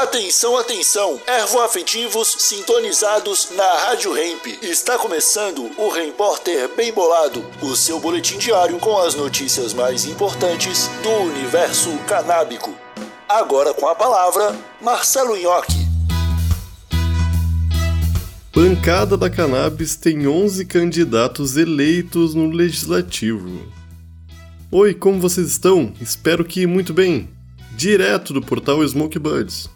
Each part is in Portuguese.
Atenção, atenção! Ervoafetivos sintonizados na Rádio Hemp. Está começando o Repórter Bem Bolado, o seu boletim diário com as notícias mais importantes do universo canábico. Agora com a palavra, Marcelo Nhoque. Bancada da Cannabis tem 11 candidatos eleitos no Legislativo. Oi, como vocês estão? Espero que muito bem. Direto do portal Smoke Buds.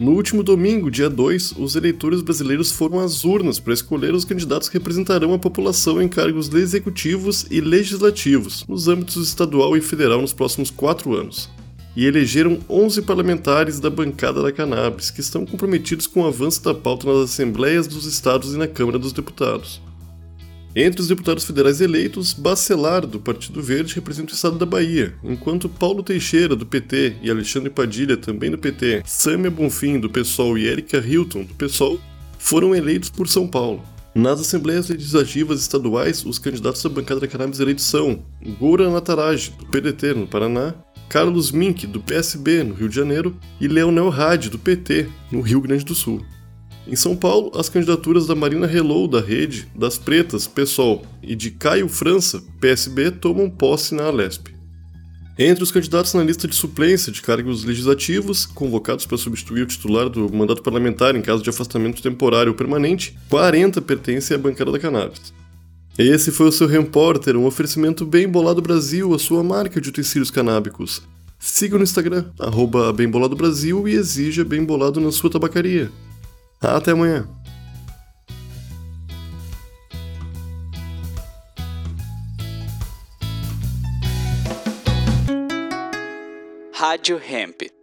No último domingo, dia 2, os eleitores brasileiros foram às urnas para escolher os candidatos que representarão a população em cargos executivos e legislativos, nos âmbitos estadual e federal nos próximos quatro anos. E elegeram 11 parlamentares da bancada da cannabis, que estão comprometidos com o avanço da pauta nas assembleias dos estados e na Câmara dos Deputados. Entre os deputados federais eleitos, Bacelar, do Partido Verde, representa o estado da Bahia, enquanto Paulo Teixeira, do PT, e Alexandre Padilha, também do PT, Samia Bonfim, do PSOL e Erika Hilton, do PSOL, foram eleitos por São Paulo. Nas assembleias legislativas estaduais, os candidatos da bancada da cannabis eleitos são Goura Nataraj, do PDT, no Paraná, Carlos Mink, do PSB, no Rio de Janeiro, e Leonel Hadi, do PT, no Rio Grande do Sul. Em São Paulo, as candidaturas da Marina Hello, da Rede, das Pretas, PSOL, e de Caio França, PSB, tomam posse na Alesp. Entre os candidatos na lista de suplência de cargos legislativos, convocados para substituir o titular do mandato parlamentar em caso de afastamento temporário ou permanente, 40 pertencem à bancada da cannabis. Esse foi o seu Repórter, um oferecimento bem bolado Brasil, a sua marca de utensílios canábicos. Siga no Instagram, arroba Bem Bolado Brasil e exija Bem Bolado na sua tabacaria. Até amanhã. Rádio Hemp.